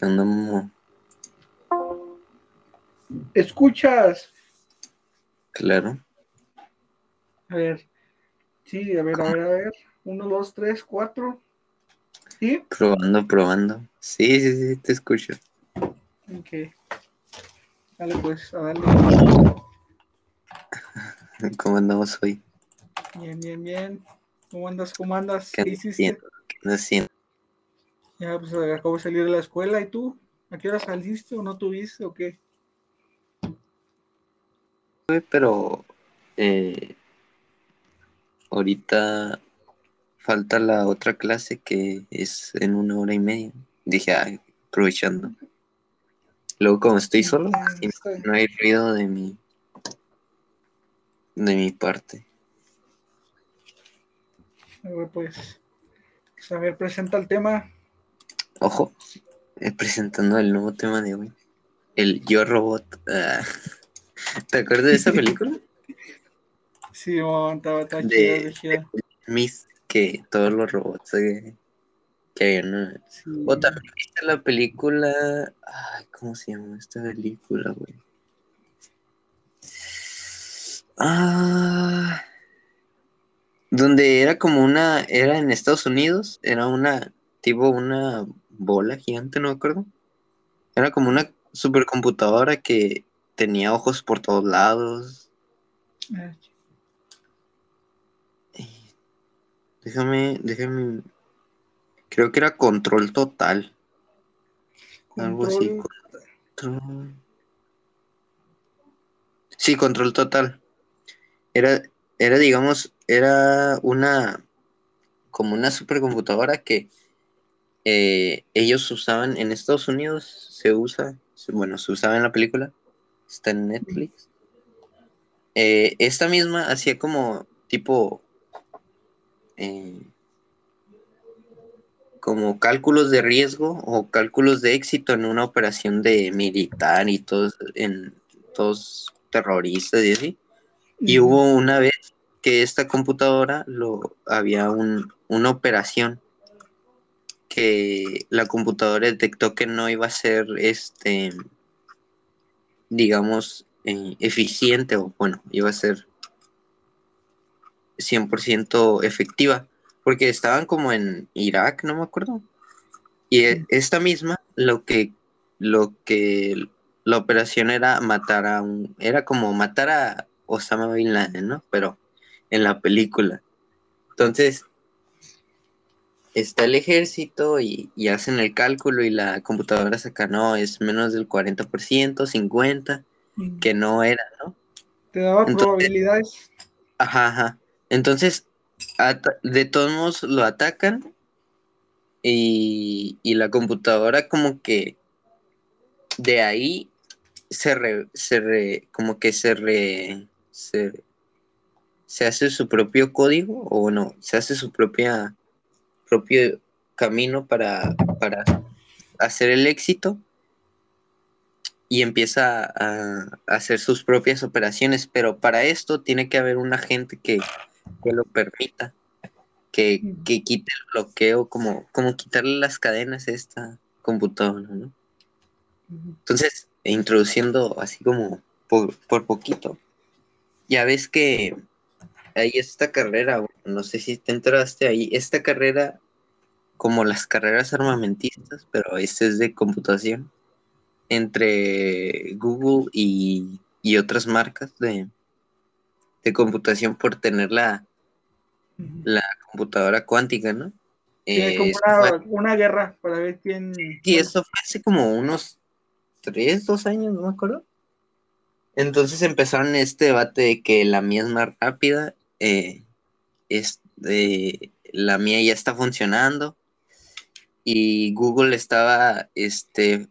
¿Qué onda? ¿Escuchas? Claro. A ver. Sí, a ver, a ver, a ver. Uno, dos, tres, cuatro. ¿Sí? Probando, probando. Sí, sí, sí, te escucho. Ok. Dale, pues, a darle. ¿Cómo andamos hoy? Bien, bien, bien. ¿Cómo andas? ¿Cómo andas? ¿Qué ¿Qué hiciste? ¿Qué andas haciendo? Ya, pues acabo de salir de la escuela. ¿Y tú? ¿A qué hora saliste o no tuviste o qué? Güey, Pero eh, ahorita falta la otra clase que es en una hora y media. Dije, aprovechando. Luego, como estoy solo, bien. no hay ruido de mi de mi parte. A ver, pues. pues, A ver, presenta el tema. Ojo, eh, presentando el nuevo tema de hoy. El Yo Robot. Ah, ¿Te acuerdas de esa película? Sí, estaba está De- de. Miss, que todos los robots que en una- Sí. O también viste la película. Ay, ¿cómo se llama esta película, güey? Ah. Donde era como una. Era en Estados Unidos. Era una. Tipo una bola gigante, no me acuerdo. Era como una supercomputadora que tenía ojos por todos lados. Ah, Déjame, déjame. Creo que era control total. Algo así. Control. Control. Sí, control total. Era, era, digamos, era una, como una supercomputadora que eh, ellos usaban en Estados Unidos, se usa, bueno, se usaba en la película, está en Netflix. Eh, esta misma hacía como tipo, eh, como cálculos de riesgo o cálculos de éxito en una operación de militar y todos, en todos terroristas y así. Y hubo una vez que esta computadora lo había un, una operación que la computadora detectó que no iba a ser este digamos eh, eficiente o bueno, iba a ser 100% efectiva porque estaban como en Irak, no me acuerdo. Y e- Sí. esta misma lo que lo que la operación era matar a un era como matar a Osama Bin Laden, ¿no? Pero en la película. Entonces, está el ejército y, y hacen el cálculo y la computadora saca, no, es menos del 40%, 50%, Ujú. que no era, ¿no? Te daba Entonces- probabilidades. Ajá, ajá. Entonces, de todos modos lo atacan y, y la computadora como que de ahí se re, se re- como que se re, se, se hace su propio código o no, se hace su propia propio camino para, para hacer el éxito y empieza a, a hacer sus propias operaciones, pero para esto tiene que haber un agente que, que lo permita, que, que quite el bloqueo, como, como quitarle las cadenas a esta computadora, ¿no? Entonces, introduciendo así como por, por poquito, ya ves que hay esta carrera, no sé si te enteraste ahí, esta carrera, como las carreras armamentistas, pero esta es de computación, entre Google y, y otras marcas de, de computación por tener la, la computadora cuántica, ¿no? Tiene Eh, una, una guerra para ver quién. Sí, eso fue hace como unos tres, dos años, no me acuerdo. Entonces empezaron este debate de que la mía es más rápida, eh, es, eh, la mía ya está funcionando y Google estaba, este,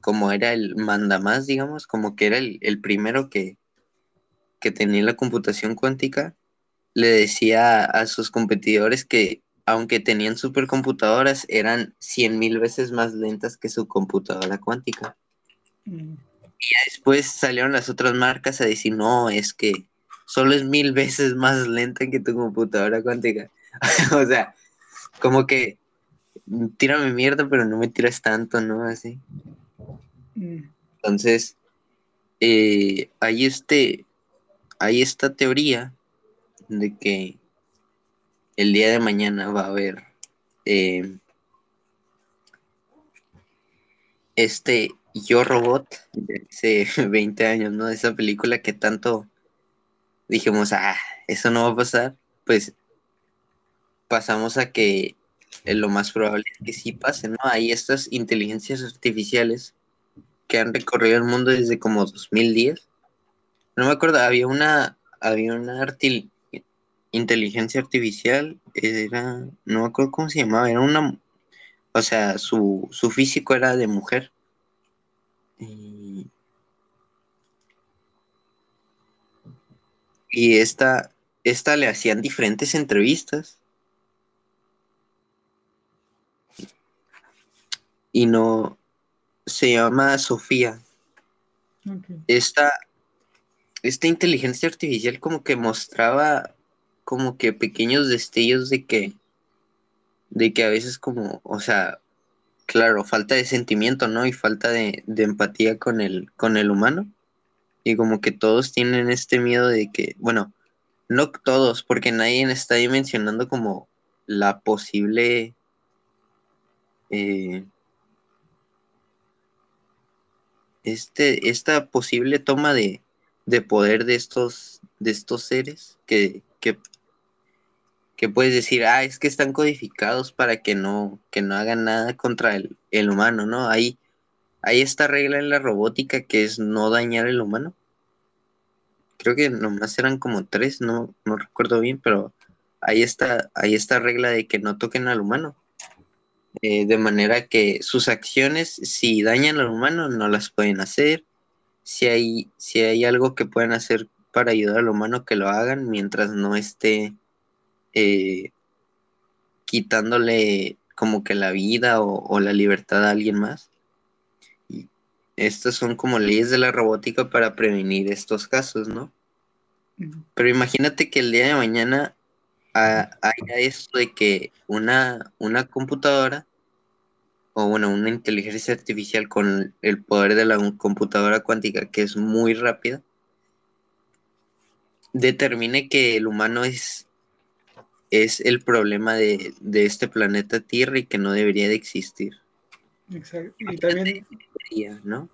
como era el mandamás, digamos, como que era el, el primero que, que tenía la computación cuántica, le decía a sus competidores que aunque tenían supercomputadoras, eran cien mil veces más lentas que su computadora cuántica. Ujú. Después salieron las otras marcas a decir, no, es que solo es mil veces más lenta que tu computadora cuántica. o sea, como que tírame mierda, pero no me tiras tanto, ¿no? Así. Mm, Entonces, eh, hay este, hay esta teoría de que el día de mañana va a haber eh, este Yo Robot de hace 20 años, ¿no? Esa película que tanto dijimos, ah, eso no va a pasar, pues pasamos a que eh, lo más probable es que sí pase, ¿no? Hay estas inteligencias artificiales que han recorrido el mundo desde como 2010. No me acuerdo, había una, había una inteligencia artificial, era, no me acuerdo cómo se llamaba, era una, o sea, su, su físico era de mujer. Y, y esta, esta le hacían diferentes entrevistas. Y no, se llama Sofía. esta, esta inteligencia artificial como que mostraba como que pequeños destellos de que, de que a veces como, o sea, claro, falta de sentimiento, ¿no? Y falta de, de empatía con el, con el humano. Y como que todos tienen este miedo de que, bueno, no todos, porque nadie está ahí mencionando como la posible eh, este, esta posible toma de, de poder de estos, de estos seres que, que, que puedes decir, ah, es que están codificados para que no, que no hagan nada contra el, el humano, ¿no? Hay, hay esta regla en la robótica que es no dañar el humano. Creo que nomás eran como tres, no, no recuerdo bien, pero hay esta, hay esta regla de que no toquen al humano. Eh, de manera que sus acciones, si dañan al humano, no las pueden hacer. Si hay, si hay algo que puedan hacer para ayudar al humano, que lo hagan mientras no esté eh, quitándole como que la vida o, o la libertad a alguien más. Estas son como leyes de la robótica para prevenir estos casos, ¿no? Pero imagínate que el día de mañana ha- haya esto de que una, una computadora o bueno, una inteligencia artificial con el poder de la computadora cuántica que es muy rápida, determine que el humano es, es el problema de, de este planeta Tierra y que no debería de existir. Exacto. Y también, ¿no?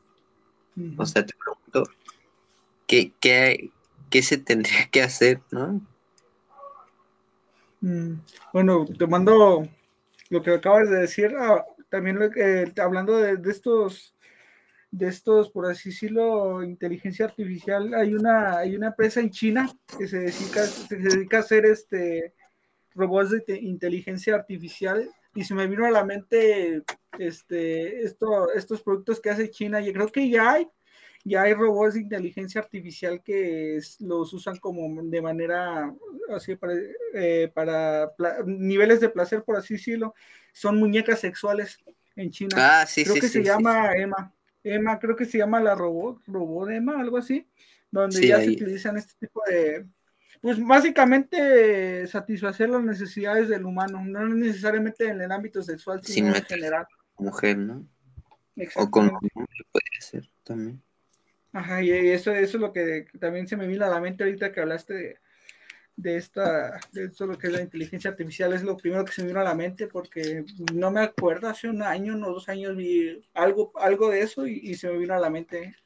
O sea, te pregunto, ¿qué, qué, qué se tendría que hacer, no? Mm, Bueno, tomando lo que acabas de decir, ah, también lo que- hablando de, de estos, de estos, por así decirlo, inteligencia artificial, hay una, hay una empresa en China que se dedica, se dedica a hacer este robots de te- inteligencia artificial y se me vino a la mente este, esto, estos productos que hace China. Yo creo que ya hay, ya hay robots de inteligencia artificial que es- los usan como de manera así para, eh, para niveles de placer, por así decirlo. Son muñecas sexuales en China. Ah, sí, creo sí, que sí, se llama Emma. Emma, creo que se llama la robot, robot Emma, algo así, donde ya se utilizan este tipo de, pues básicamente satisfacer las necesidades del humano, no necesariamente en el ámbito sexual, Sin sino en general. Mujer, ¿no? O con hombre puede ser también. Ajá, y eso, eso es lo que también se me vino a la mente ahorita que hablaste de, de esta, de esto lo que es la inteligencia artificial, es lo primero que se me vino a la mente porque no me acuerdo, hace un año, no dos años vi algo, algo de eso y, y se me vino a la mente.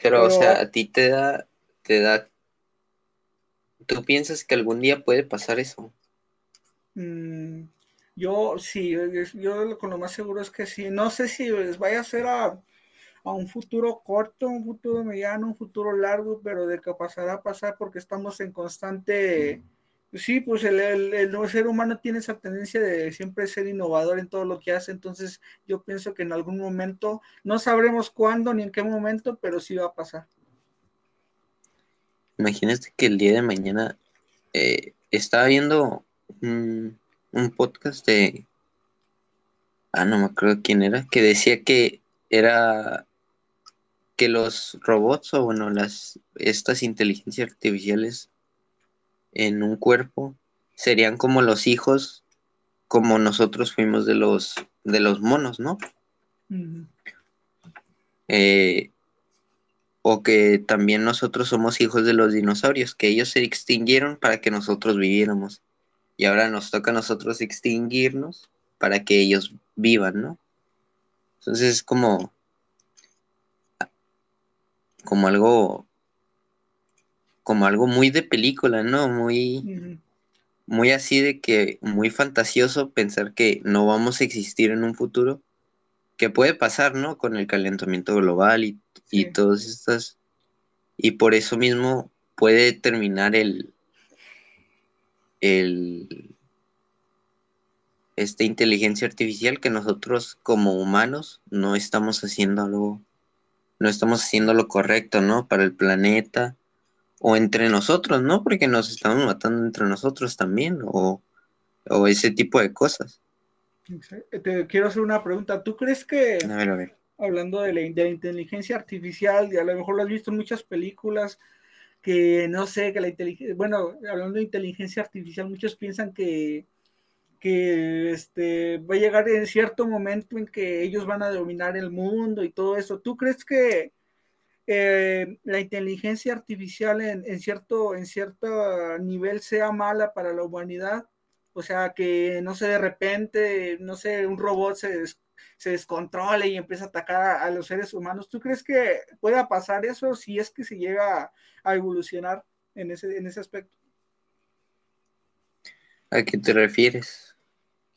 Pero, o Pero- sea, a ti te da, te da, ¿tú piensas que algún día puede pasar eso? Yo sí, yo con lo más seguro es que sí. No sé si les vaya a ser a, a un futuro corto, un futuro mediano, un futuro largo, pero de que pasará a pasar porque estamos en constante... Sí, pues el, el- el ser humano tiene esa tendencia de siempre ser innovador en todo lo que hace, entonces yo pienso que en algún momento, no sabremos cuándo ni en qué momento, pero sí va a pasar. Imagínate que el día de mañana eh, estaba viendo un podcast de, ah, no me acuerdo quién era, que decía que era que los robots o bueno, las, estas inteligencias artificiales en un cuerpo serían como los hijos como nosotros fuimos de los, de los monos, ¿no? Eh, o que también nosotros somos hijos de los dinosaurios, que ellos se extinguieron para que nosotros viviéramos. Y ahora nos toca a nosotros extinguirnos para que ellos vivan, ¿no? Entonces es como, como algo, como algo muy de película, ¿no? Muy, muy así de que, muy fantasioso pensar que no vamos a existir en un futuro, que puede pasar, ¿no? Con el calentamiento global y, y todas estas, y por eso mismo puede terminar el, el, esta inteligencia artificial que nosotros como humanos no estamos haciendo algo, no estamos haciendo lo correcto, ¿no? Para el planeta o entre nosotros, ¿no? Porque nos estamos matando entre nosotros también o, ese tipo de cosas. Te quiero hacer una pregunta. ¿Tú crees que, hablando de la, de la inteligencia artificial, y a lo mejor lo has visto en muchas películas, que no sé, que la inteligencia, bueno, hablando de inteligencia artificial, muchos piensan que que este, va a llegar en cierto momento en que ellos van a dominar el mundo y todo eso. ¿Tú crees que eh, la inteligencia artificial en, cierto, en cierto nivel sea mala para la humanidad? O sea, que no sé, de repente, no sé, un robot se, se descontrole y empieza a atacar a, los seres humanos. ¿Tú crees que pueda pasar eso si es que se llega a evolucionar en ese, en ese aspecto? ¿A qué te refieres?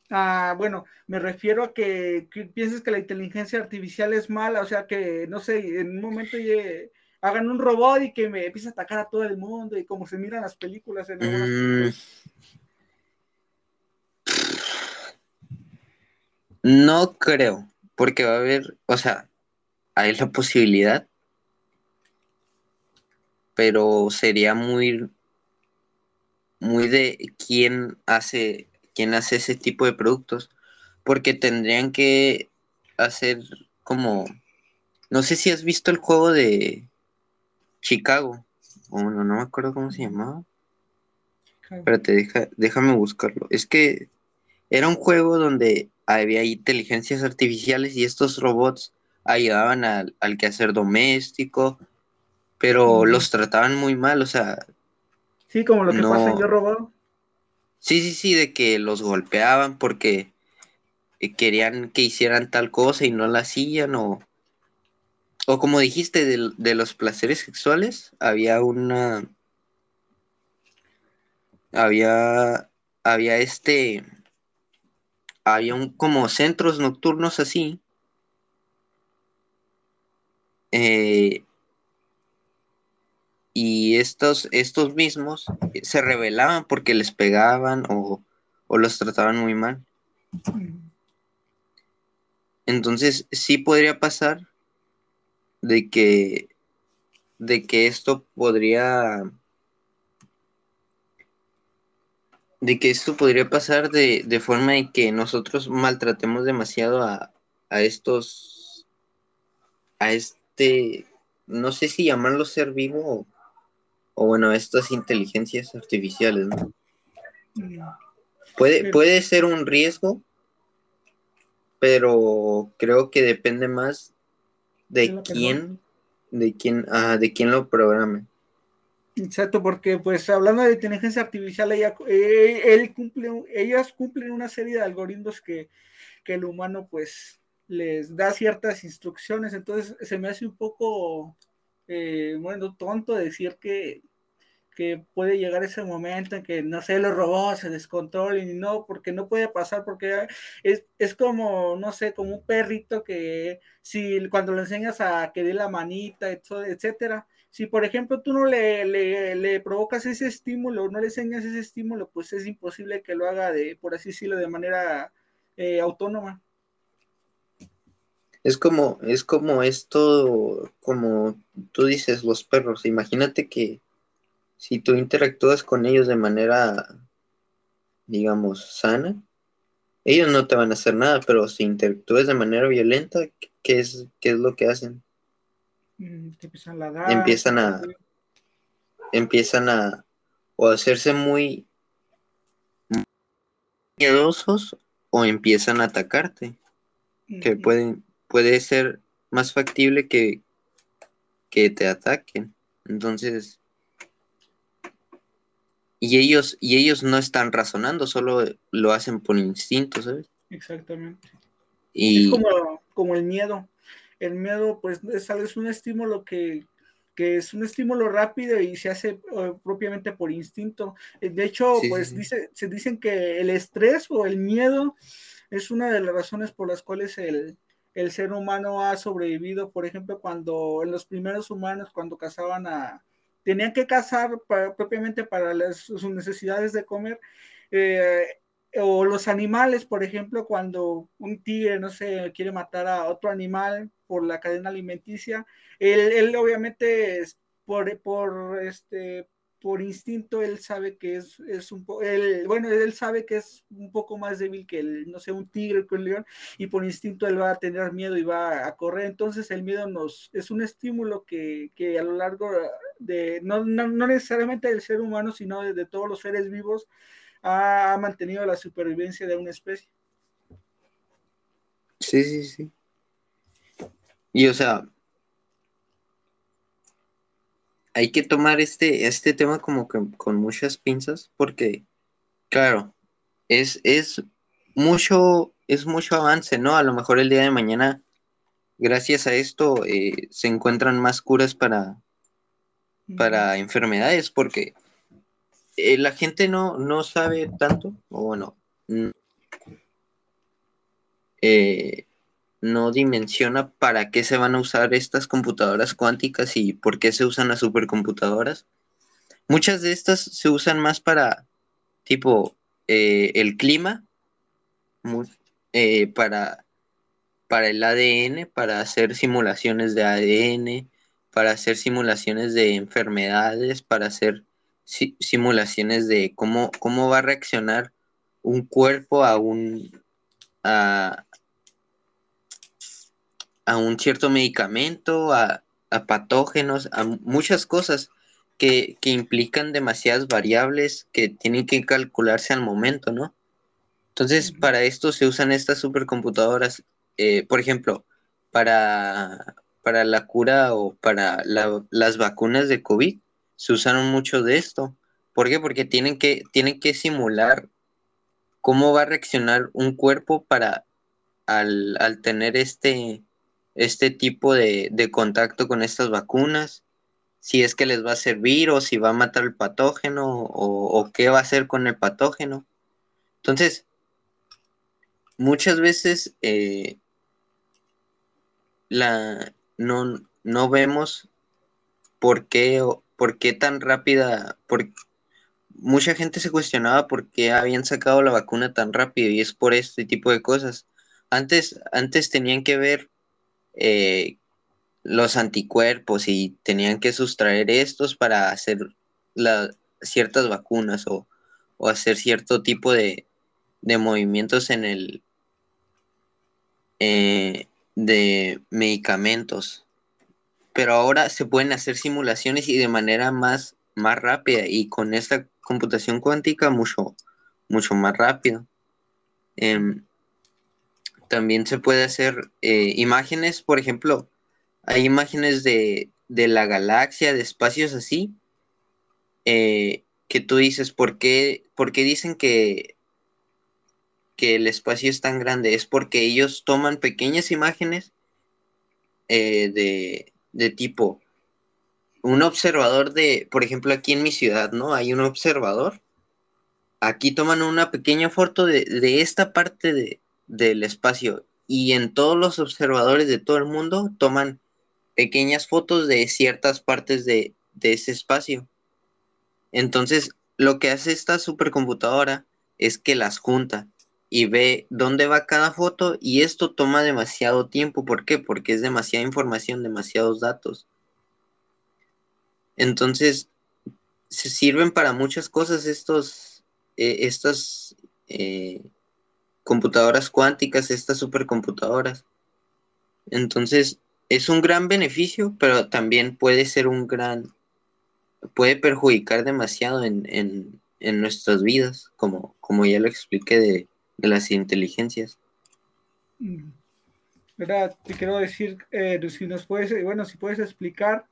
Ah, bueno, me refiero a que, pienses que la inteligencia artificial es mala, o sea que, no sé, en un momento hagan un robot y que me empiece a atacar a todo el mundo y como se miran las películas en mm. No creo, porque va a haber, o sea, hay la posibilidad, pero sería muy, muy de quién hace quién hace ese tipo de productos, porque tendrían que hacer como, no sé si has visto el juego de Chicago, o no, no me acuerdo cómo se llamaba. Espérate, deja, déjame buscarlo. Es que era un juego donde había inteligencias artificiales y estos robots ayudaban al, al quehacer doméstico, pero los trataban muy mal, o sea. Sí, como lo que pasa en Yo Robot. Sí, sí, sí, de que los golpeaban porque eh, querían que hicieran tal cosa y no la hacían o, o como dijiste, de, los placeres sexuales, había una... Había, había este, había un, como centros nocturnos así, eh, y estos, estos mismos se rebelaban porque les pegaban o, los trataban muy mal. Entonces sí podría pasar de que de que esto podría de que esto podría pasar de, de forma de que nosotros maltratemos demasiado a, a estos a este no sé si llamarlo ser vivo o o bueno, estas inteligencias artificiales, ¿no? Puede, puede ser un riesgo, pero creo que depende más de quién, de quién, de quién lo programe. Exacto, porque pues hablando de inteligencia artificial, ella, eh, cumple, ellas cumplen una serie de algoritmos que, el humano pues les da ciertas instrucciones, entonces se me hace un poco, eh, bueno, tonto decir que, que puede llegar ese momento en que, no sé, los robots se descontrolen y no, porque no puede pasar, porque es, es como, no sé, como un perrito que si cuando le enseñas a que dé la manita, etcétera, si por ejemplo tú no le, le, provocas ese estímulo, no le enseñas ese estímulo, pues es imposible que lo haga de, por así decirlo, de manera eh, autónoma. Es como, es como esto, como tú dices, los perros. Imagínate que si tú interactúas con ellos de manera, digamos, sana, ellos no te van a hacer nada, pero si interactúas de manera violenta, ¿qué es, qué es lo que hacen? Mm, empiezan a Empiezan a, empiezan a, o a hacerse muy, miedosos o empiezan a atacarte, que pueden, puede ser más factible que, que te ataquen. Entonces, y ellos, y ellos no están razonando, solo lo hacen por instinto, ¿sabes? Exactamente. Y... Es como, como el miedo. El miedo, pues, es, es un estímulo que, que es un estímulo rápido y se hace eh, propiamente por instinto. Eh, de hecho, pues Dice, se dicen que el estrés o el miedo es una de las razones por las cuales el, el ser humano ha sobrevivido. Por ejemplo, cuando en los primeros humanos, cuando cazaban a, tenían que cazar propiamente para sus necesidades de comer. Eh, o los animales, por ejemplo, cuando un tigre, no sé, quiere matar a otro animal por la cadena alimenticia, él, él obviamente por, por, este, por instinto él sabe que es, es un poco, bueno, él sabe que es un poco más débil que el, no sé, un tigre que un león, y por instinto él va a tener miedo y va a correr. Entonces el miedo nos es un estímulo que, que a lo largo de, no, no, no, necesariamente del ser humano, sino de todos los seres vivos, ha, ha mantenido la supervivencia de una especie. Sí, sí, sí. Y o sea, hay que tomar este, este tema como que con muchas pinzas porque, claro, es, es mucho, es mucho avance, ¿no? A lo mejor el día de mañana, gracias a esto, eh, se encuentran más curas para, para enfermedades, porque eh, la gente no, no sabe tanto, o bueno, eh, no dimensiona para qué se van a usar estas computadoras cuánticas y por qué se usan las supercomputadoras. Muchas de estas se usan más para tipo eh, el clima, para, para el ADN, para hacer simulaciones de ADN, para hacer simulaciones de enfermedades, para hacer simulaciones de cómo, cómo va a reaccionar un cuerpo a un a, a un cierto medicamento, a, patógenos, a muchas cosas que, implican demasiadas variables que tienen que calcularse al momento, ¿no? Entonces, para esto se usan estas supercomputadoras, eh, por ejemplo, para, para la cura o para las vacunas de COVID, se usaron mucho de esto. ¿Por qué? Porque tienen que, tienen que simular cómo va a reaccionar un cuerpo para al, al tener este, este tipo de, contacto con estas vacunas, si es que les va a servir o si va a matar el patógeno o, qué va a hacer con el patógeno. Entonces, muchas veces eh, la, no, no, vemos por qué, por qué tan rápida, por, mucha gente se cuestionaba por qué habían sacado la vacuna tan rápido y es por este tipo de cosas. Antes, antes tenían que ver eh, los anticuerpos y tenían que sustraer estos para hacer ciertas vacunas o, hacer cierto tipo de, movimientos en el eh, de medicamentos. Pero ahora se pueden hacer simulaciones y de manera más, más rápida y con esta computación cuántica mucho, mucho más rápido. Em, también se puede hacer eh, imágenes, por ejemplo, hay imágenes de, la galaxia, de espacios así, eh, que tú dices, ¿por qué, dicen que, que el espacio es tan grande? Es porque ellos toman pequeñas imágenes eh, de, de tipo, un observador de, por ejemplo, aquí en mi ciudad, ¿no? Hay un observador. Aquí toman una pequeña foto de, de esta parte de, del espacio y en todos los observadores de todo el mundo toman pequeñas fotos de ciertas partes de, ese espacio. Entonces, lo que hace esta supercomputadora es que las junta y ve dónde va cada foto y esto toma demasiado tiempo. ¿Por qué? Porque es demasiada información, demasiados datos. Entonces, se sirven para muchas cosas estos, eh, estas eh, computadoras cuánticas, estas supercomputadoras. Entonces, es un gran beneficio, pero también puede ser un gran, puede perjudicar demasiado en, nuestras vidas, como, como ya lo expliqué de, de las inteligencias. Mm. ¿Verdad? Te quiero decir, eh, si nos puedes, bueno, si puedes explicar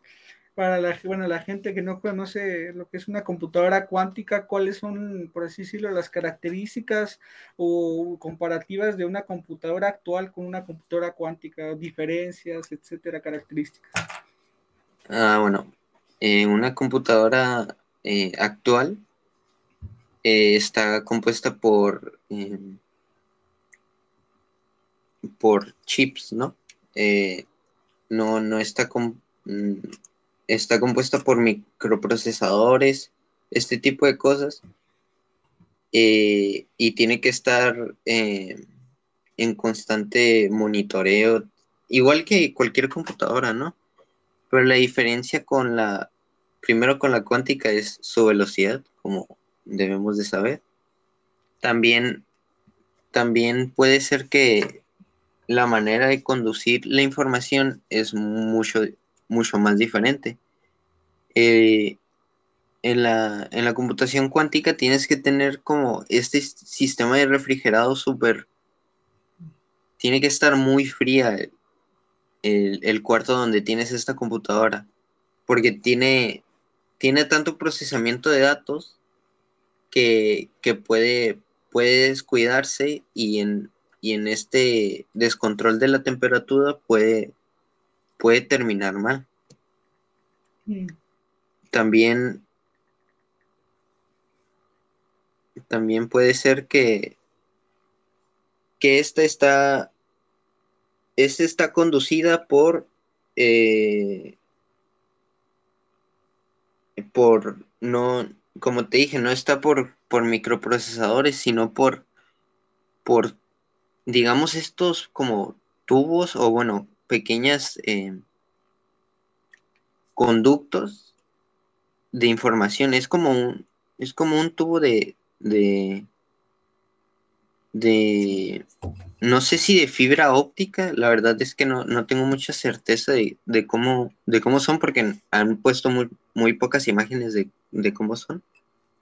para la, bueno, la gente que no conoce lo que es una computadora cuántica, cuáles son, por así decirlo, las características o comparativas de una computadora actual con una computadora cuántica, diferencias, etcétera, características. Ah, bueno, eh, una computadora eh, actual eh, está compuesta por, por chips, ¿no? no, no está con, mm, está compuesta por microprocesadores, este tipo de cosas, eh, y tiene que estar eh, en constante monitoreo, igual que cualquier computadora, ¿no? Pero la diferencia con la, primero con la cuántica es su velocidad, como debemos de saber. También, también puede ser que la manera de conducir la información es mucho, mucho más diferente. Eh, en, la, en la computación cuántica tienes que tener como este sistema de refrigerado súper... Tiene que estar muy fría el, cuarto donde tienes esta computadora, porque tiene, tiene tanto procesamiento de datos que, puede, puede descuidarse y en, y en este descontrol de la temperatura puede, puede terminar mal. Mm. También, también puede ser que, que esta está, esta está conducida por, eh, por, no, como te dije, no está por, por microprocesadores, sino por, por, digamos, estos como tubos o bueno, pequeñas eh, conductos de información. Es como un, es como un tubo de, de, de, no sé si de fibra óptica, la verdad es que no, no tengo mucha certeza de, de, cómo, de cómo son, porque han puesto muy, muy pocas imágenes de, de cómo son.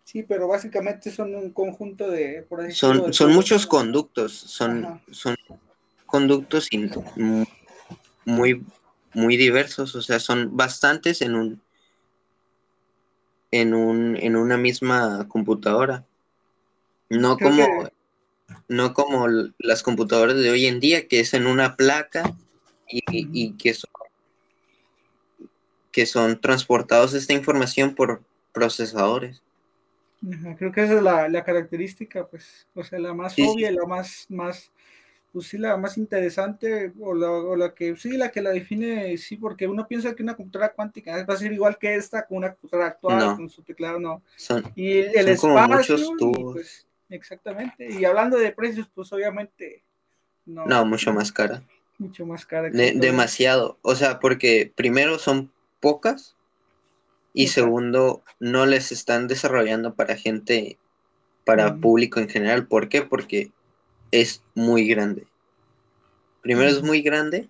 Sí, pero básicamente son un conjunto de... son, son muchos conductos, son, son conductos muy, muy diversos, o sea, son bastantes en un, en un, en una misma computadora. No como, no como las computadoras de hoy en día, que es en una placa y, que son que son transportados esta información por procesadores. creo que esa es la, característica, pues, o sea, la más obvia y la más, más, pues sí, la más interesante o la, que sí, la que la define, sí, porque uno piensa que una computadora cuántica va a ser igual que esta con una computadora actual, con su teclado, no. y el espacio, pues, exactamente. Y hablando de precios, pues obviamente no. No, mucho más cara. Mucho más cara. demasiado. O sea, porque primero son pocas y segundo, no les están desarrollando para gente, para público en general. ¿Por qué? Porque es muy grande. Primero es muy grande.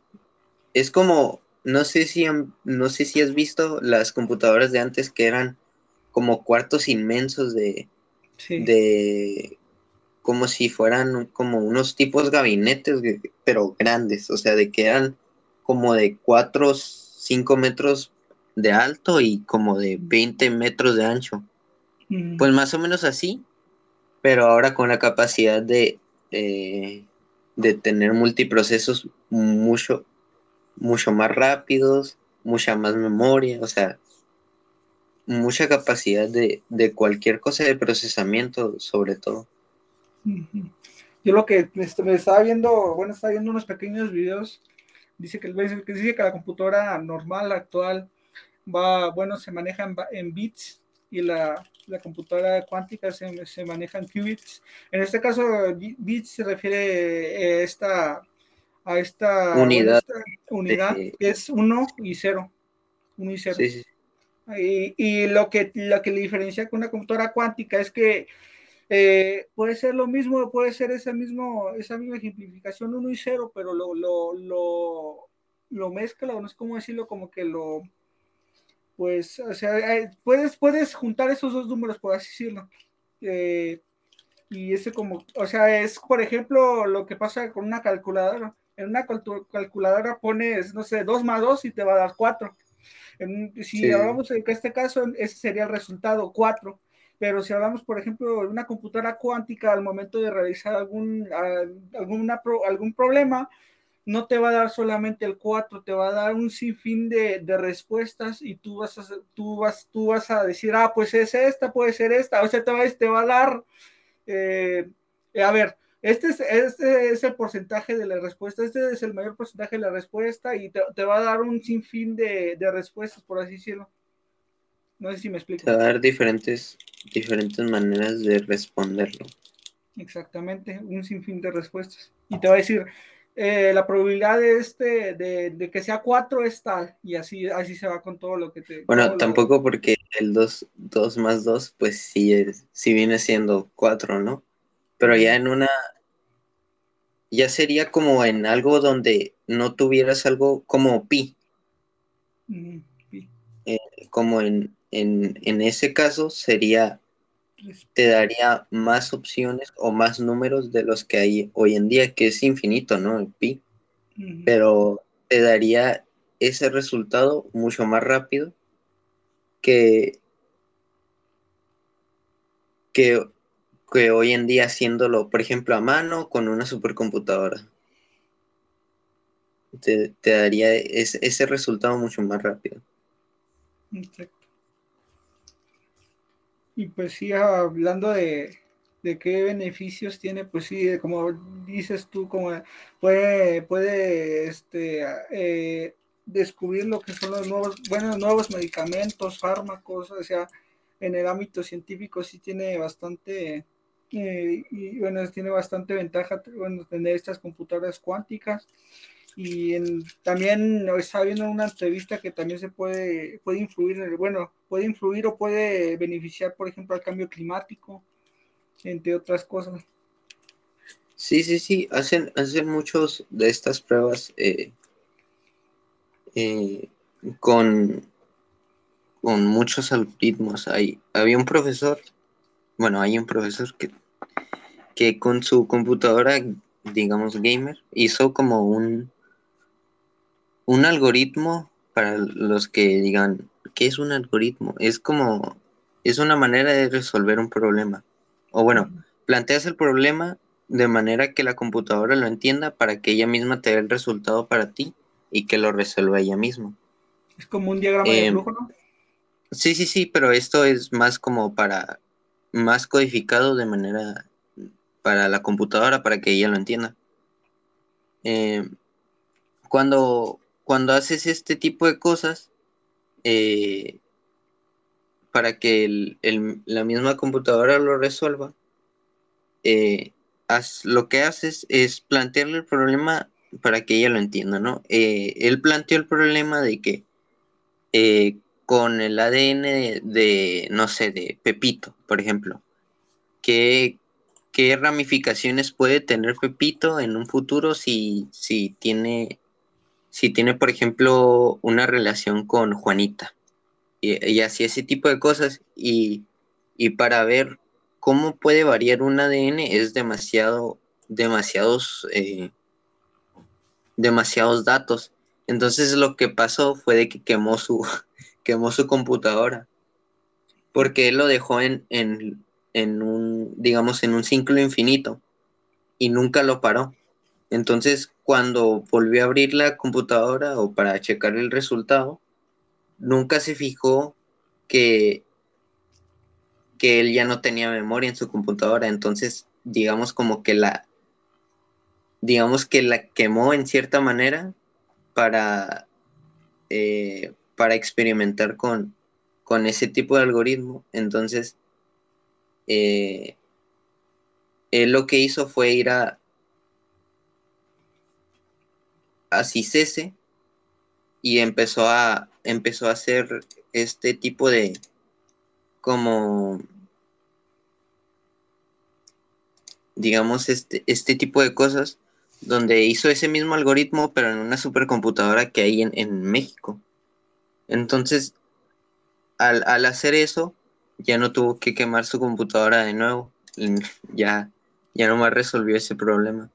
Es como, no sé si no sé si has visto las computadoras de antes que eran como cuartos inmensos de, de como si fueran como unos tipos gabinetes, pero grandes, o sea, de que eran como de 4, 5 metros de alto y como de 20 metros de ancho. Pues más o menos así, pero ahora con la capacidad de eh, de tener multiprocesos mucho, mucho más rápidos, mucha más memoria, o sea, mucha capacidad de, cualquier cosa de procesamiento, sobre todo. Yo lo que me estaba viendo, bueno, estaba viendo unos pequeños videos, dice que, dice que la computadora normal, actual, va, bueno, se maneja en bits y la, la computadora cuántica se, se, maneja en qubits. En este caso, bits se refiere a esta, a esta unidad, unidad que es 1 y 0. 1 y 0. Y, y, lo, que, lo que le diferencia con una computadora cuántica es que eh, puede ser lo mismo, puede ser esa, mismo, esa misma ejemplificación 1 y 0, pero lo, lo, lo, lo mezcla, no es como decirlo, como que lo pues, o sea, puedes, puedes juntar esos dos números, por así decirlo. Eh, Y ese como, o sea, es por ejemplo lo que pasa con una calculadora. En una calculadora pones, no sé, 2 más 2 y te va a dar 4. si hablamos en este caso, ese sería el resultado, 4. Pero si hablamos, por ejemplo, de una computadora cuántica al momento de realizar algún, alguna, algún problema, no te va a dar solamente el 4, te va a dar un sinfín de, de respuestas y tú vas, a, tú, vas, tú vas a decir, ah, pues es esta, puede ser esta, o sea, te va, te va a dar, eh, a ver, este es, este es el porcentaje de la respuesta, este es el mayor porcentaje de la respuesta y te, te va a dar un sinfín de, de, respuestas, por así decirlo. No sé si me explico. Te va a dar diferentes, diferentes maneras de responderlo. Exactamente, un sinfín de respuestas. Y te va a decir, eh, la probabilidad de, este, de, que sea 4 es tal, y así, así se va con todo lo que te... Bueno, tampoco porque el 2, 2 más 2, pues sí, es, sí viene siendo 4, ¿no? Pero ya en una... Ya sería como en algo donde no tuvieras algo como pi. Eh, como en, en, en ese caso sería te daría más opciones o más números de los que hay hoy en día, que es infinito, ¿no? El pi. Pero te daría ese resultado mucho más rápido que, que, que hoy en día haciéndolo, por ejemplo, a mano con una supercomputadora. Te, daría ese, ese resultado mucho más rápido. Y pues sí, hablando de, qué beneficios tiene, pues sí, como dices tú, como puede, puede este, eh, descubrir lo que son los nuevos, bueno, nuevos medicamentos, fármacos, o sea, en el ámbito científico sí tiene bastante, eh, y bueno, tiene bastante ventaja tener estas computadoras cuánticas y también estaba viendo una entrevista que también se puede, puede influir, bueno, puede influir o puede beneficiar, por ejemplo, al cambio climático, entre otras cosas. Sí, sí, sí, hacen, hacen muchos de estas pruebas eh, eh, con, con muchos algoritmos. Hay, había un profesor, bueno, hay un profesor que, que con su computadora, digamos, gamer, hizo como un, un algoritmo, para los que digan, ¿qué es un algoritmo? Es como, es una manera de resolver un problema. O bueno, planteas el problema de manera que la computadora lo entienda para que ella misma te dé el resultado para ti y que lo resuelva ella misma. Es como un diagrama de em, flujo, ¿no? Sí, sí, sí, pero esto es más como para, más codificado de manera para la computadora, para que ella lo entienda. Em, cuando, cuando haces este tipo de cosas, eh, para que la misma computadora lo resuelva, eh, lo que haces es plantearle el problema para que ella lo entienda, ¿no? Eh, él planteó el problema de que con el ADN de, no sé, de Pepito, por ejemplo, ¿qué, qué ramificaciones puede tener Pepito en un futuro si, si tiene si tiene, por ejemplo, una relación con Juanita y, así ese tipo de cosas y, para ver cómo puede variar un ADN es demasiado, demasiados, eh, demasiados datos. Entonces lo que pasó fue de que quemó su, quemó su computadora porque él lo dejó en, en, en un, digamos, en un ciclo infinito y nunca lo paró. Entonces, cuando volvió a abrir la computadora o para checar el resultado, nunca se fijó que, que él ya no tenía memoria en su computadora. Entonces, digamos como que la, digamos que la quemó en cierta manera para, eh, para experimentar con, con ese tipo de algoritmo. Entonces, eh, él lo que hizo fue ir a, así cese y empezó a, empezó a hacer este tipo de como digamos este, este tipo de cosas donde hizo ese mismo algoritmo pero en una supercomputadora que hay en, México. Entonces, al, al, hacer eso, ya no tuvo que quemar su computadora de nuevo ya, ya nomás resolvió ese problema.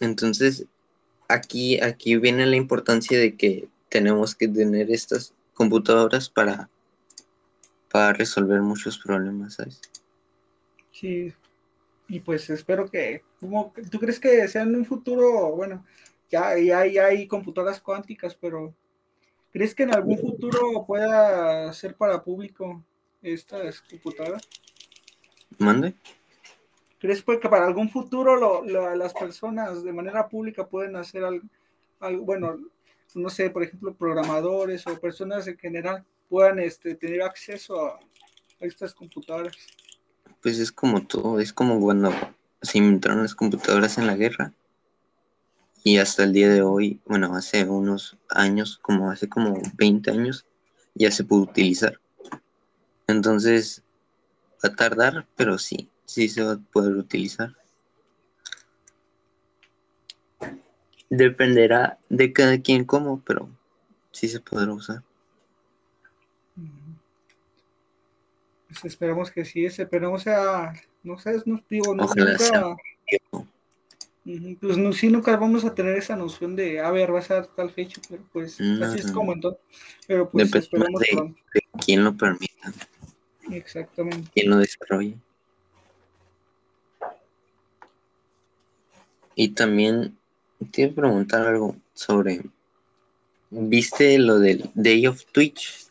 Entonces, aquí, aquí viene la importancia de que tenemos que tener estas computadoras para, para resolver muchos problemas, ¿sabes? Sí, y pues espero que, ¿tú crees que sea en un futuro, bueno, ya, ya, hay computadoras cuánticas, pero ¿crees que en algún futuro pueda ser para público estas computadoras? ¿Mande? ¿Crees que para algún futuro las personas de manera pública pueden hacer algo, bueno, no sé, por ejemplo, programadores o personas en general puedan este, tener acceso a, estas computadoras? Pues es como todo, es como cuando se inventaron las computadoras en la guerra y hasta el día de hoy, bueno, hace unos años, como hace como 20 años, ya se pudo utilizar. Entonces, va a tardar, pero sí, sí se va a poder utilizar. Dependerá de cada quien cómo, pero sí se podrá usar. Pues esperamos que sí, esperamos sea, no sé, no digo, no, nunca, pues no, sí, nunca vamos a tener esa noción de, a ver, va a ser tal fecha, pero pues así es como entonces, pero pues esperamos de, de quién lo permita. Exactamente. Quién lo desarrolla. Y también te preguntar algo sobre. ¿Viste lo del Day of Twitch?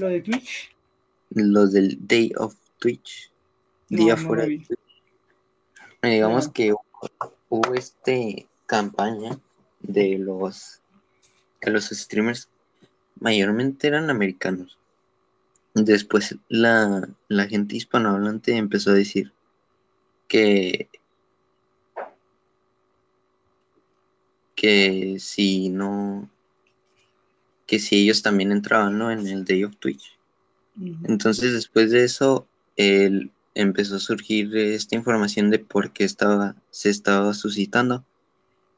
¿Lo de Twitch? Lo del Day of Twitch. Día fuera de Twitch. Digamos que hubo este campaña de los que los streamers mayormente eran americanos. Después la, la gente hispanohablante empezó a decir que que si no, que si ellos también entraban, ¿no? En el Day of Twitch. Entonces después de eso, él empezó a surgir esta información de por qué estaba, se estaba suscitando.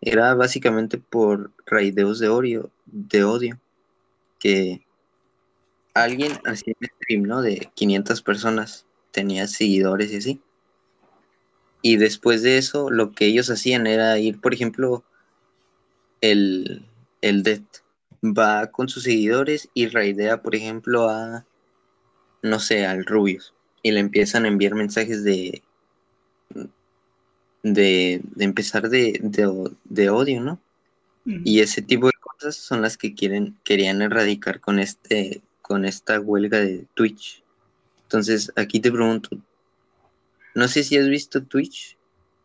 Era básicamente por raideos de odio, de odio, que alguien hacía un stream, ¿no? De 500 personas, tenía seguidores y así. Y después de eso, lo que ellos hacían era ir, por ejemplo, el, el Death va con sus seguidores y raidea, por ejemplo, a, no sé, al Rubius. Y le empiezan a enviar mensajes de, de, empezar de, de, odio, ¿no? Y ese tipo de cosas son las que quieren, querían erradicar con este, con esta huelga de Twitch. Entonces, aquí te pregunto, no sé si has visto Twitch,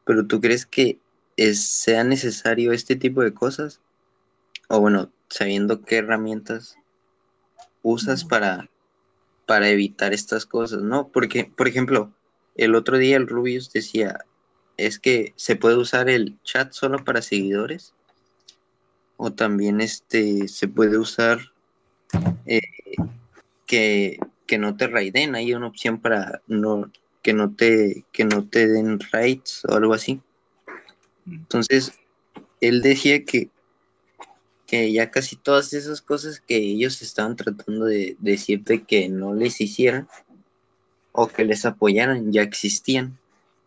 pero ¿tú crees que sea necesario este tipo de cosas? O bueno, sabiendo qué herramientas usas para, para evitar estas cosas, ¿no? Porque, por ejemplo, el otro día el Rubius decía, es que se puede usar el chat solo para seguidores o también este se puede usar eh, que, que, no te raiden, hay una opción para no que no te que no te den raids o algo así. Entonces, él decía que, que ya casi todas esas cosas que ellos estaban tratando de decirte que no les hicieran o que les apoyaran ya existían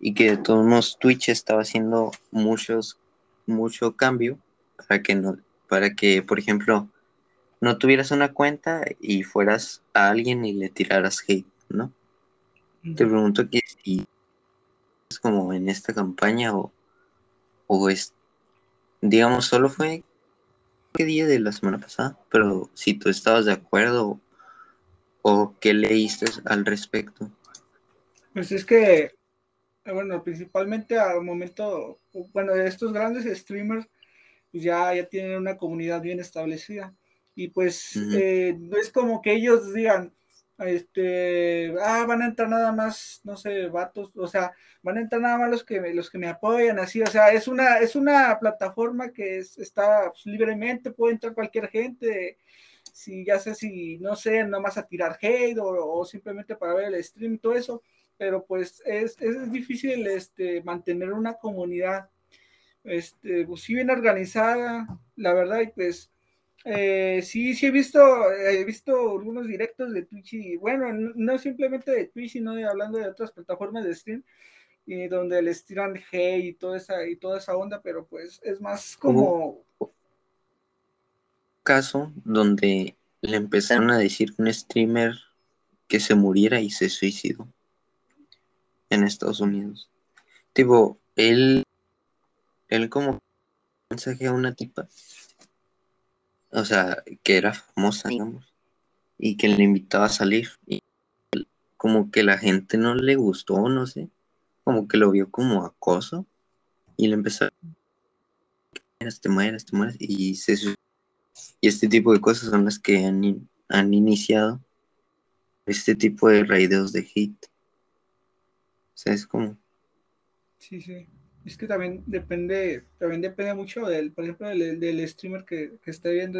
y que de todos modos Twitch estaba haciendo muchos mucho cambio para que no para que por ejemplo no tuvieras una cuenta y fueras a alguien y le tiraras hate, ¿no? Te pregunto que si es como en esta campaña o o es, digamos, solo fue qué día de la semana pasada, pero si tú estabas de acuerdo o qué leíste al respecto. Pues es que, bueno, principalmente al momento, bueno, estos grandes streamers pues ya, ya tienen una comunidad bien establecida. Y pues eh, no es como que ellos digan, este, ah, van a entrar nada más, no sé, vatos, o sea, van a entrar nada más los que, los que me apoyan, así, o sea, es una, es una plataforma que está pues, libremente, puede entrar cualquier gente, si ya sé si, no sé, nada más a tirar hate o, simplemente para ver el stream todo eso, pero pues es, es difícil este, mantener una comunidad, este, pues sí bien organizada, la verdad, y pues Eh, sí, sí he visto, he visto algunos directos de Twitch y bueno, no, simplemente de Twitch, sino hablando de otras plataformas de stream, y donde les tiran hate y toda esa, y toda esa onda, pero pues es más como... Caso donde le empezaron a decir un streamer que se muriera y se suicidó en Estados Unidos. Tipo, él, él como mensaje a una tipa o sea, que era famosa, digamos, y que le invitaba a salir. Y como que la gente no le gustó, no sé, como que lo vio como acoso y le empezó a te mueres, te mueres, y, se, y este tipo de cosas son las que han, han iniciado este tipo de raideos de hit. O sea, es como... Sí, sí es que también depende, también depende mucho del, por ejemplo, del, streamer que, que esté viendo.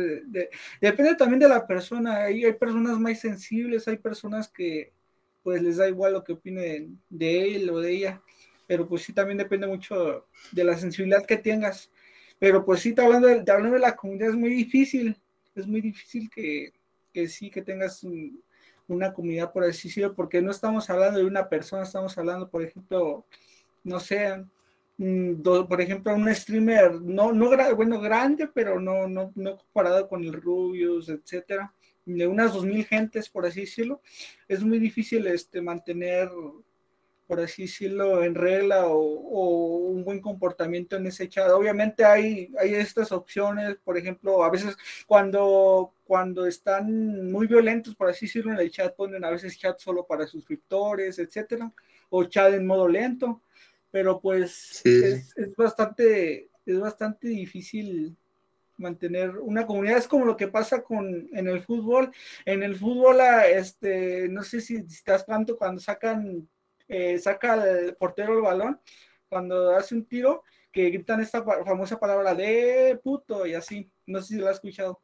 depende también de la persona. Hay, hay personas más sensibles, hay personas que pues les da igual lo que opine de, él o de ella. Pero pues sí, también depende mucho de la sensibilidad que tengas. Pero pues sí, hablando de, hablando de la comunidad es muy difícil. Es muy difícil que, que sí, que tengas una comunidad, por así decirlo, porque no estamos hablando de una persona, estamos hablando, por ejemplo, no sé, por ejemplo, un streamer, no, no bueno, grande, pero no, no, no comparado con el Rubius, etcétera, de unas 2000 gentes, por así decirlo, es muy difícil este, mantener, por así decirlo, en regla o, un buen comportamiento en ese chat. Obviamente hay, hay estas opciones, por ejemplo, a veces cuando, cuando están muy violentos, por así decirlo, en el chat ponen a veces chat solo para suscriptores, etcétera, o chat en modo lento pero pues es, bastante, es bastante difícil mantener una comunidad. Es como lo que pasa con en el fútbol. En el fútbol, ah, este, no sé si estás tanto cuando sacan, eh, saca el portero el balón, cuando hace un tiro, que gritan esta famosa palabra de puto y así. No sé si lo has escuchado.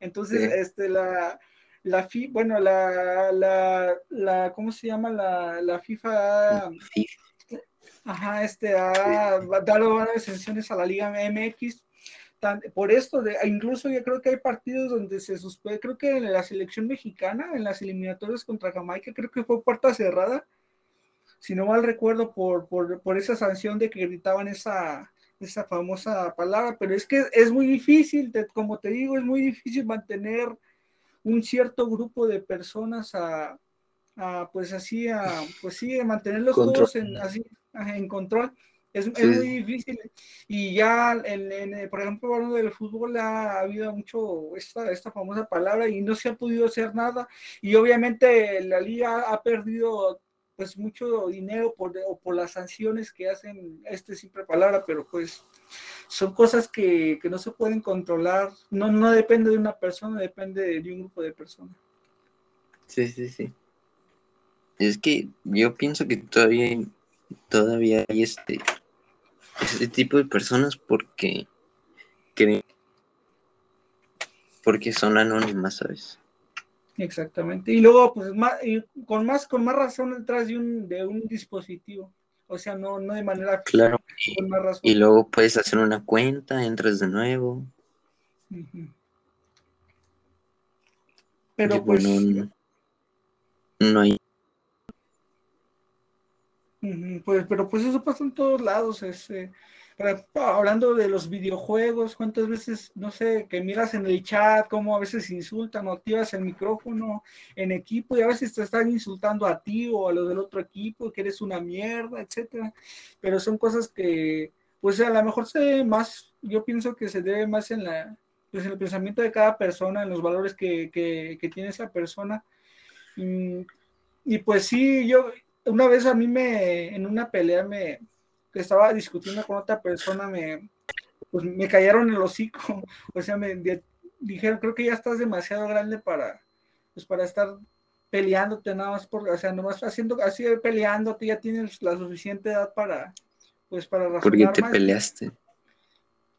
Entonces, este, la, la FIFA, bueno, la, la, la, ¿cómo se llama? La, la FIFA, Ajá, este ha dado varias exenciones a la Liga MX. por esto, de, incluso yo creo que hay partidos donde se suspende, creo que en la selección mexicana, en las eliminatorias contra Jamaica, creo que fue puerta cerrada, si no mal recuerdo, por, por, esa sanción de que gritaban esa, esa famosa palabra, pero es que es muy difícil, como te digo, es muy difícil mantener un cierto grupo de personas a, pues así, a, pues sí, mantenerlos todos en, así, en control. Es, muy difícil. Y ya, en, por ejemplo, hablando del fútbol, ha, habido mucho esta, esta famosa palabra y no se ha podido hacer nada. Y obviamente la liga ha perdido pues mucho dinero por, o por las sanciones que hacen este simple palabra, pero pues son cosas que, que no se pueden controlar. No, no depende de una persona, depende de un grupo de personas. Sí, sí, sí. Es que yo pienso que todavía todavía hay este, este tipo de personas porque porque son anónimas, ¿sabes? Exactamente. Y luego, pues, más, con más, con más razón detrás de un, de un dispositivo. O sea, no, no de manera claro. Y, luego puedes hacer una cuenta, entras de nuevo. Pero pues. no hay pues, pero pues eso pasa en todos lados. Este, hablando de los videojuegos, ¿cuántas veces, no sé, que miras en el chat, cómo a veces insultan o activas el micrófono en equipo y a veces te están insultando a ti o a los del otro equipo, que eres una mierda, etcétera? Pero son cosas que, pues a lo mejor se debe más, yo pienso que se debe más en la, pues, en el pensamiento de cada persona, en los valores que, que, tiene esa persona. Y, y pues sí, yo, una vez a mí me, en una pelea me, estaba discutiendo con otra persona, me, pues me cayeron el hocico, o sea, me dijeron, creo que ya estás demasiado grande para, pues para estar peleándote nada más por, o sea, nomás haciendo así peleándote, ya tienes la suficiente edad para, pues para razonar ¿Por qué te peleaste?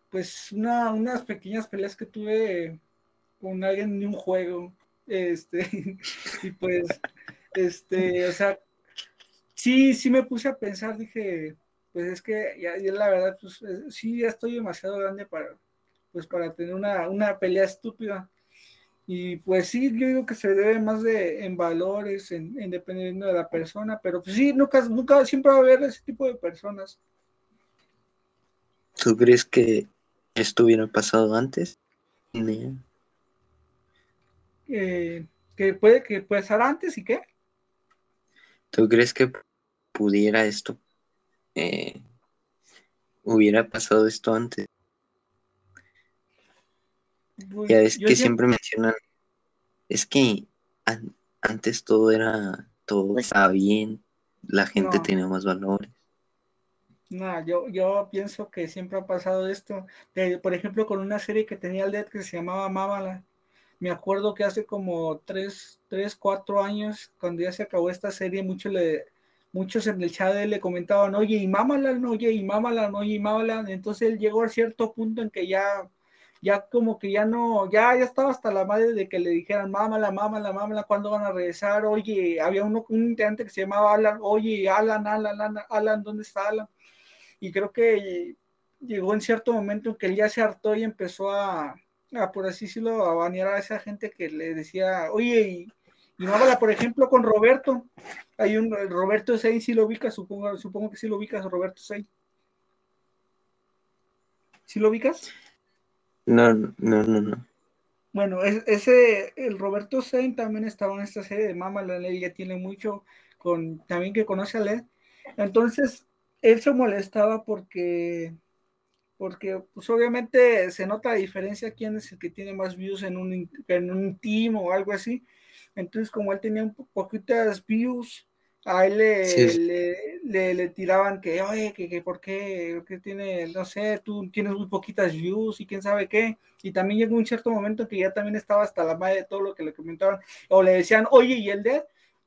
Pues una, unas pequeñas peleas que tuve con alguien en un juego, este, y pues, este, o sea, sí, sí me puse a pensar, dije, pues es que ya, la verdad, pues sí, ya estoy demasiado grande para, pues para tener una, una pelea estúpida. Y pues sí, yo digo que se debe más de en valores, en, dependiendo de la persona, pero pues sí, nunca, nunca, siempre va a haber ese tipo de personas. ¿Tú crees que esto hubiera pasado antes? Eh, que puede que pasar antes y qué? ¿Tú crees que pudiera esto, eh, hubiera pasado esto antes? Pues, ya es que siempre... mencionan, es que antes todo era, todo pues estaba bien, la gente tenía más valores. No, yo, yo pienso que siempre ha pasado esto. por ejemplo, con una serie que tenía el Dead que se llamaba Mámala. Me acuerdo que hace como tres, tres, cuatro años, cuando ya se acabó esta serie, muchos le, muchos en el chat le comentaban, oye, y mámala, oye, y mámala, oye, y mámala. Entonces él llegó a cierto punto en que ya ya como que ya no, ya, ya estaba hasta la madre de que le dijeran, mámala, mámala, mámala, ¿cuándo van a regresar? Oye, había uno, un integrante que se llamaba Alan, oye, Alan, Alan, Alan, Alan, ¿dónde está Alan? Y creo que llegó en cierto momento en que él ya se hartó y empezó a, por así decirlo, a banear a esa gente que le decía, oye, y, y por ejemplo, con Roberto. Hay un Roberto Sein, si lo ubicas, supongo, supongo que sí lo ubicas, Roberto Sein. ¿Sí lo ubicas? No, no, no, no. Bueno, ese, el Roberto Sein también estaba en esta serie de Mama, la ley ya tiene mucho, con también que conoce a Led. Entonces, él se molestaba porque, porque pues obviamente se nota la diferencia quién es el que tiene más views en un, en un team o algo así. Entonces, como él tenía un poquitas views, a él le, le, tiraban que, oye, que, que por qué, que tiene, no sé, tú tienes muy poquitas views y quién sabe qué. Y también llegó un cierto momento que ya también estaba hasta la madre de todo lo que le comentaban. O le decían, oye, ¿y el Dead?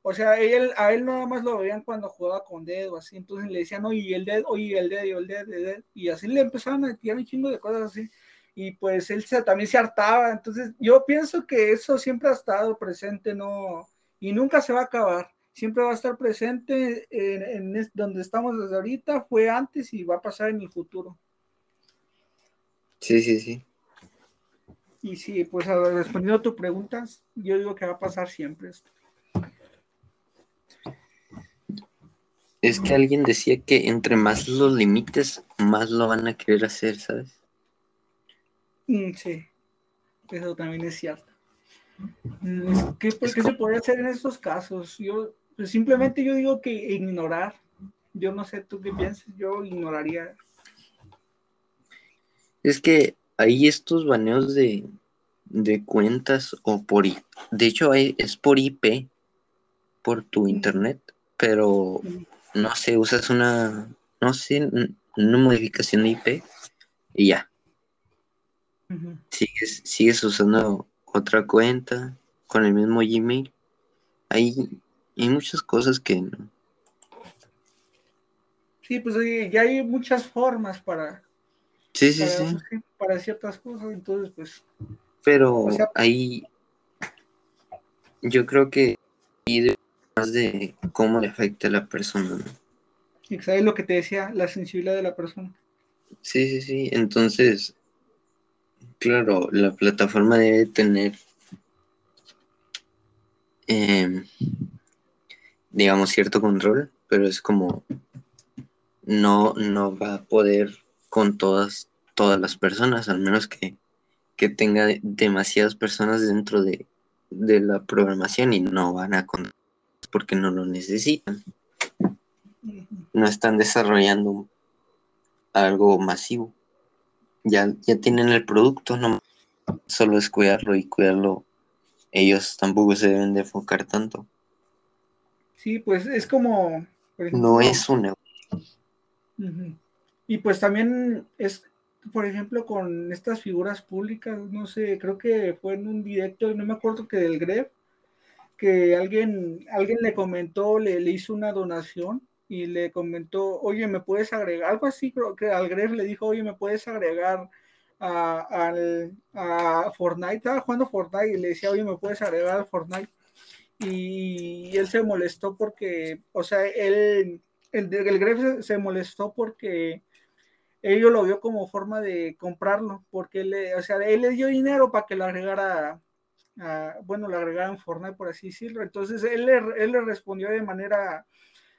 O sea, él, a él nada más lo veían cuando jugaba con Dead o así. Entonces le decían, oye, ¿y el Dead? Oye, el Dead, y el Dead, el Dead. Y así le empezaban a tirar un chingo de cosas así. Y pues él se, también se hartaba. Entonces yo pienso que eso siempre ha estado presente, ¿no? Y nunca se va a acabar siempre va a estar presente en, donde estamos desde ahorita, fue antes y va a pasar en el futuro. Sí, sí, sí. Y sí, pues respondiendo a tu pregunta, yo digo que va a pasar siempre esto. Es que alguien decía que entre más los limites, más lo van a querer hacer, ¿sabes? Mm, sí, eso también es cierto. ¿Qué, ¿Qué se puede hacer en estos casos? Yo pues simplemente yo digo que ignorar. Yo no sé tú qué piensas, yo ignoraría. Es que hay estos baneos de, cuentas o por de hecho es por IP por tu internet pero no sé usas una no sé una modificación de IP y ya sigues sigues usando otra cuenta con el mismo Gmail ahí y muchas cosas que no. Sí, pues ya hay muchas formas para, sí, sí, sí. para ciertas cosas, entonces pues... Pero ahí yo creo que más de cómo le afecta a la persona. ¿no? Exacto, lo que te decía, la sensibilidad de la persona. Sí, sí, sí. Entonces, claro, la plataforma debe tener eh, digamos, cierto control, pero es como no, no va a poder con todas, todas las personas, al menos que, tenga demasiadas personas dentro de, la programación y no van a contar porque no lo necesitan. No están desarrollando algo masivo. Ya, ya tienen el producto, no solo es cuidarlo y cuidarlo. Ellos tampoco se deben de enfocar tanto. Sí, pues es como... no es un Y pues también es, por ejemplo, con estas figuras públicas, no sé, creo que fue en un directo, no me acuerdo que del Gref, que alguien, alguien le comentó, le, le hizo una donación y le comentó, oye, ¿me puedes agregar? Algo así, creo que al Gref le dijo, oye, ¿me puedes agregar a, a Fortnite? Estaba jugando Fortnite y le decía, oye, ¿me puedes agregar a Fortnite? y él se molestó porque, o sea, él, el, el Gref se molestó porque ello lo vio como forma de comprarlo, porque le, o sea, él le dio dinero para que lo agregara, bueno, lo agregara en Fortnite, por así decirlo. Entonces él le, él le respondió de manera,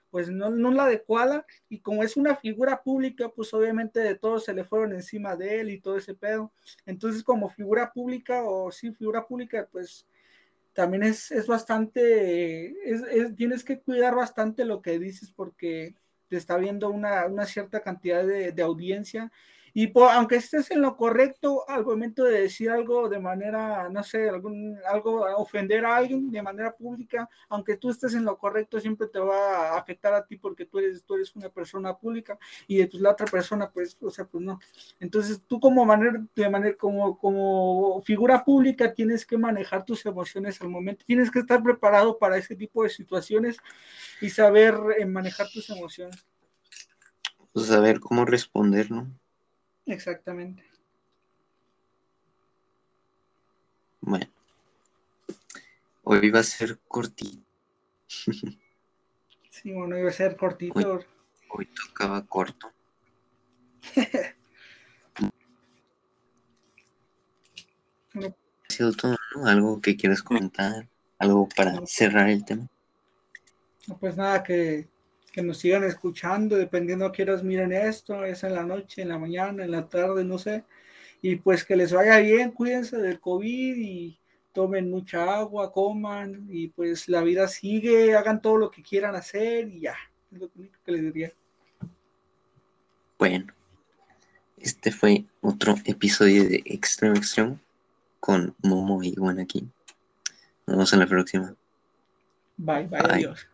pues no, no la adecuada, y como es una figura pública, pues obviamente de todos se le fueron encima de él y todo ese pedo. Entonces, como figura pública, o sí, figura pública, pues también es, es bastante, es, tienes que cuidar bastante lo que dices porque te está viendo una, una cierta cantidad de, de audiencia y aunque estés en lo correcto al momento de decir algo de manera, no sé, algún, algo, ofender a alguien de manera pública, aunque tú estés en lo correcto, siempre te va a afectar a ti porque tú eres, tú eres una persona pública y pues, la otra persona, pues, o sea, pues no. Entonces, tú como manera, de manera, como, como figura pública tienes que manejar tus emociones al momento, tienes que estar preparado para ese tipo de situaciones y saber eh, manejar tus emociones. Pues saber cómo responder, ¿no? Exactamente. Bueno, hoy va a ser cortito. Sí, bueno, iba a ser cortito. Hoy, tocaba corto. ha sido todo, ¿no? Algo que quieras comentar, algo para cerrar el tema. No, pues nada, que que nos sigan escuchando, dependiendo a qué horas miren esto, es en la noche, en la mañana, en la tarde, no sé. Y pues que les vaya bien, cuídense del COVID y tomen mucha agua, coman y pues la vida sigue, hagan todo lo que quieran hacer y ya, es lo único que les diría. Bueno, este fue otro episodio de Extreme Extreme con Momo y Juan aquí. Nos vemos en la próxima. bye, bye. adiós.